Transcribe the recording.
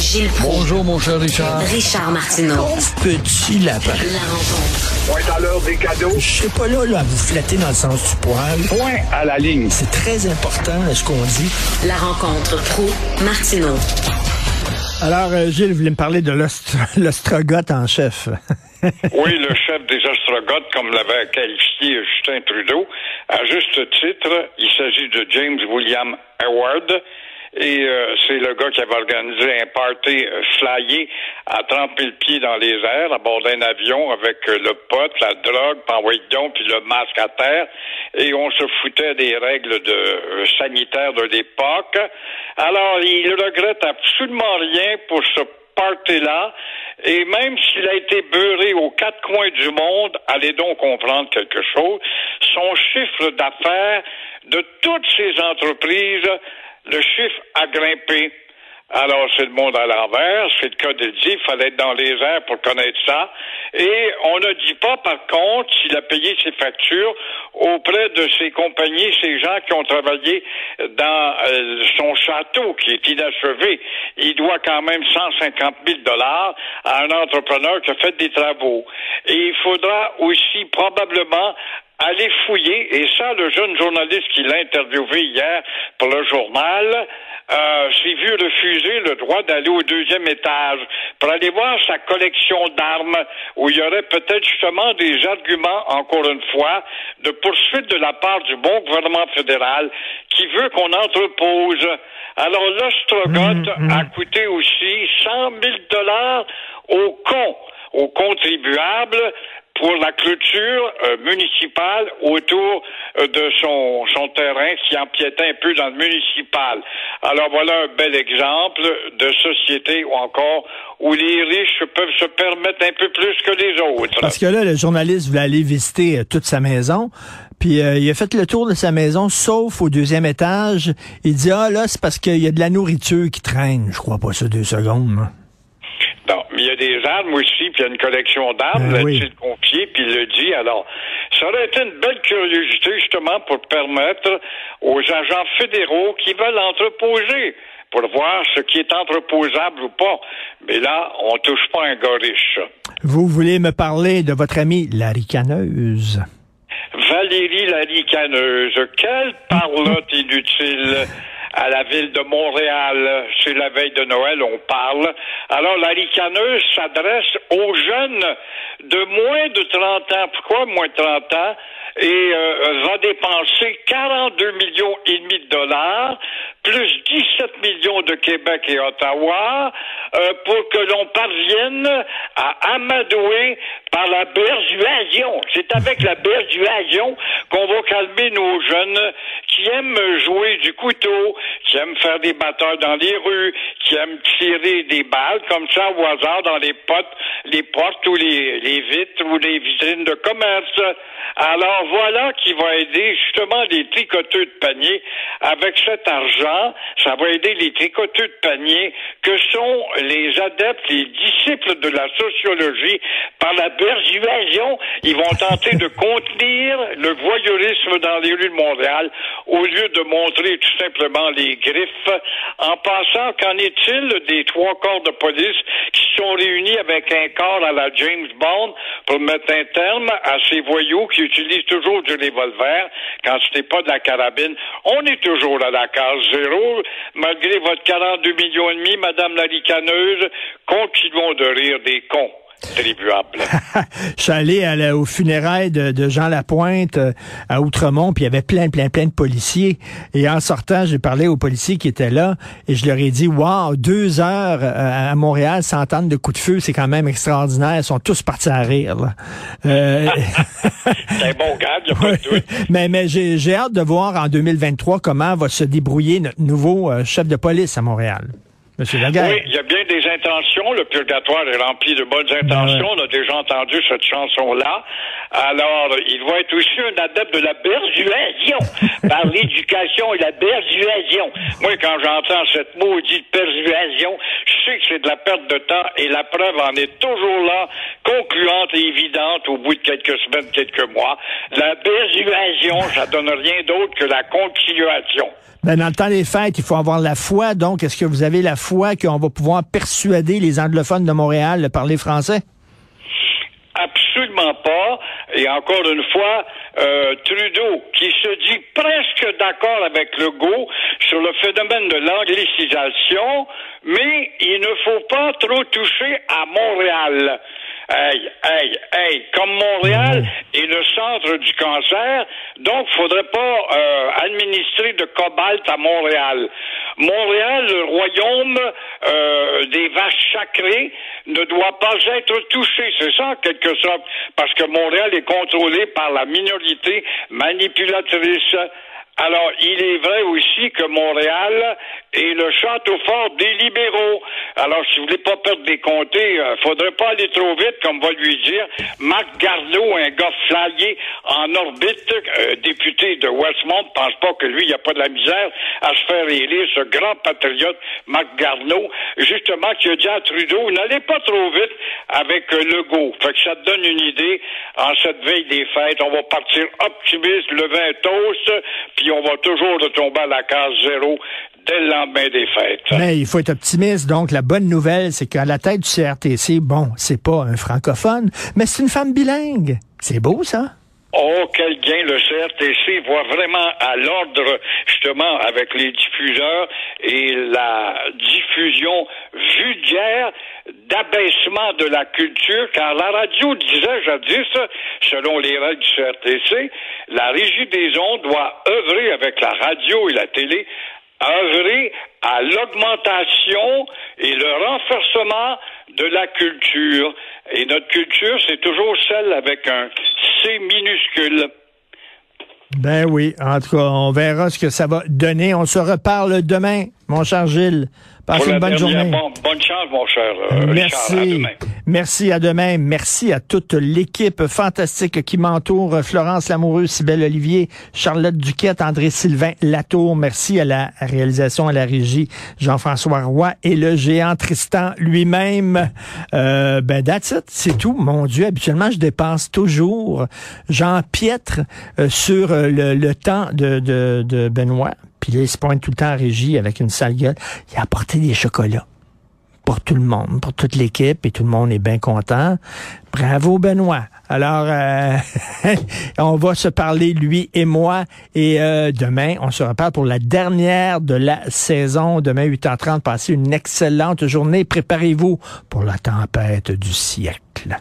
Gilles Proulx. Bonjour, mon cher Richard. Richard Martineau. Petit lapin. La rencontre. Point à l'heure des cadeaux. Je serai pas là, là à vous flatter dans le sens du poil. Point à la ligne. C'est très important, ce qu'on dit. La rencontre pro martineau Alors, euh, Gilles, vous voulez me parler de l'ostr- l'ostrogoth en chef. Oui, le chef des ostrogoths, comme l'avait qualifié Justin Trudeau, à juste titre, il s'agit de James William Howard. Et euh, c'est le gars qui avait organisé un party euh, flyé à 30 000 pieds dans les airs à bord d'un avion avec euh, le pot, la drogue, donc, puis le masque à terre. Et on se foutait des règles de euh, sanitaires de l'époque. Alors, il regrette absolument rien pour ce party-là. Et même s'il a été beurré aux quatre coins du monde, allez donc comprendre quelque chose, son chiffre d'affaires de toutes ces entreprises, le chiffre a grimpé. Alors, c'est le monde à l'envers, c'est le cas de le dire, il fallait être dans les airs pour connaître ça. Et on ne dit pas, par contre, s'il a payé ses factures auprès de ses compagnies, ces gens qui ont travaillé dans euh, son château qui est inachevé. Il doit quand même 150 000 dollars à un entrepreneur qui a fait des travaux. Et il faudra aussi probablement aller fouiller, et ça, le jeune journaliste qui l'a interviewé hier pour le journal, euh, s'est vu refuser le droit d'aller au deuxième étage pour aller voir sa collection d'armes où il y aurait peut-être justement des arguments, encore une fois, de poursuite de la part du bon gouvernement fédéral qui veut qu'on entrepose. Alors l'ostrogoth a coûté aussi 100 000 dollars aux cons, aux contribuables pour la clôture euh, municipale autour euh, de son, son terrain qui empiétait un peu dans le municipal. Alors voilà un bel exemple de société ou encore où les riches peuvent se permettre un peu plus que les autres. Parce que là, le journaliste voulait aller visiter euh, toute sa maison. Puis euh, il a fait le tour de sa maison, sauf au deuxième étage. Il dit, ah là, c'est parce qu'il y a de la nourriture qui traîne. Je crois pas ça deux secondes. Y a des armes aussi, puis il y a une collection d'armes, Ben oui. le confié, puis il le dit. Alors, ça aurait été une belle curiosité, justement, pour permettre aux agents fédéraux qui veulent entreposer pour voir ce qui est entreposable ou pas. Mais là, on touche pas un gars riche. Vous voulez me parler de votre amie la ricaneuse. Valérie la ricaneuse, quelle parlotte inutile à la ville de Montréal. C'est la veille de Noël, on parle. Alors, la ricaneuse s'adresse aux jeunes de moins de 30 ans. Pourquoi moins de 30 ans? Et euh, va dépenser 42 millions et demi de dollars, plus 17 millions de Québec et Ottawa, euh, pour que l'on parvienne à amadouer par la persuasion. C'est avec la persuasion qu'on va calmer nos jeunes qui aiment jouer du couteau, qui aiment faire des batteurs dans les rues, qui aiment tirer des balles comme ça au hasard dans les potes, les portes ou les, les vitres ou les vitrines de commerce. Alors voilà qui va aider justement les tricoteux de panier. Avec cet argent, ça va aider les tricoteux de panier que sont les adeptes, les disciples de la sociologie par la persuasion. Ils vont tenter de contenir le voyeurisme dans les rues de Montréal au lieu de montrer tout simplement les En passant, qu'en est-il des trois corps de police qui sont réunis avec un corps à la James Bond pour mettre un terme à ces voyous qui utilisent toujours du revolver quand ce n'est pas de la carabine? On est toujours à la case zéro, malgré votre 42 millions et demi, Madame la ricaneuse, continuons de rire des cons. Je suis allé à la- aux funérailles de, de Jean Lapointe euh, à Outremont, puis il y avait plein, plein, plein de policiers. Et en sortant, j'ai parlé aux policiers qui étaient là, et je leur ai dit, wow, deux heures euh, à Montréal, s'entendre de coups de feu, c'est quand même extraordinaire. Ils sont tous partis à rire. là. Euh, C'est un bon gars, il n'y a pas de doute. mais mais j'ai hâte de voir en 2023 comment va se débrouiller notre nouveau chef de police à Montréal. Monsieur Lagarde. Oui, il y a bien des intentions. Le purgatoire est rempli de bonnes intentions. On a déjà entendu cette chanson-là. Alors, il va être aussi un adepte de la persuasion par l'éducation et la persuasion. Moi, quand j'entends cette maudite persuasion, je sais que c'est de la perte de temps et la preuve en est toujours là, concluante et évidente au bout de quelques semaines, quelques mois. La persuasion, ça donne rien d'autre que la continuation. Ben, dans le temps des fêtes, il faut avoir la foi. Donc, est-ce que vous avez la foi qu'on va pouvoir persuader les anglophones de Montréal de parler français? Absolument pas. Et encore une fois, euh, Trudeau, qui se dit presque d'accord avec Legault sur le phénomène de l'anglicisation, mais il ne faut pas trop toucher à Montréal. Hey, hey, hey, comme Montréal est le centre du cancer, donc faudrait pas euh, administrer de cobalt à Montréal. Montréal, le royaume euh, des vaches sacrées, ne doit pas être touché. C'est ça, en quelque sorte, parce que Montréal est contrôlé par la minorité manipulatrice. Alors, il est vrai aussi que Montréal est le château fort des libéraux. Alors, si vous voulez pas perdre des comtés, euh, faudrait pas aller trop vite, comme va lui dire Marc Garneau, un gars flyé en orbite, euh, député de Westmont, pense pas que lui, il n'y a pas de la misère à se faire élire, ce grand patriote, Marc Garneau, justement, qui a dit à Trudeau, n'allez pas trop vite avec euh, Legault. Fait que ça te donne une idée, en cette veille des fêtes, on va partir optimiste, le vin toast, puis on va toujours retomber à la case zéro dès le lendemain des fêtes. Mais il faut être optimiste. Donc, la bonne nouvelle, c'est qu'à la tête du CRTC, bon, c'est pas un francophone, mais c'est une femme bilingue. C'est beau, ça? Oh, quel gain le CRTC voit vraiment à l'ordre, justement, avec les diffuseurs et la diffusion vulgaire d'abaissement de la culture, car la radio disait jadis, selon les règles du CRTC, la régie des ondes doit œuvrer avec la radio et la télé œuvrer à l'augmentation et le renforcement de la culture. Et notre culture, c'est toujours celle avec un C minuscule. Ben oui, en tout cas, on verra ce que ça va donner. On se reparle demain, mon cher Gilles. Passez une bonne dernière, journée. bon- bonne chance, mon cher euh, Merci. Richard. À demain. Merci à demain. Merci à toute l'équipe fantastique qui m'entoure. Florence Lamoureux, Sybelle Olivier, Charlotte Duquette, André Sylvain Latour. Merci à la réalisation, à la régie, Jean-François Roy et le géant Tristan lui-même. Euh, ben, that's. C'est tout. Mon Dieu, habituellement, je dépense toujours. J'empiètre euh, sur euh, le, temps de Benoît. Puis là, il se pointe tout le temps en régie avec une sale gueule. Il a apporté des chocolats pour tout le monde, pour toute l'équipe, et tout le monde est bien content. Bravo, Benoît. Alors, euh, on va se parler, lui et moi, et euh, demain, on se reparle pour la dernière de la saison. Demain, 8h30, passez une excellente journée. Préparez-vous pour la tempête du siècle.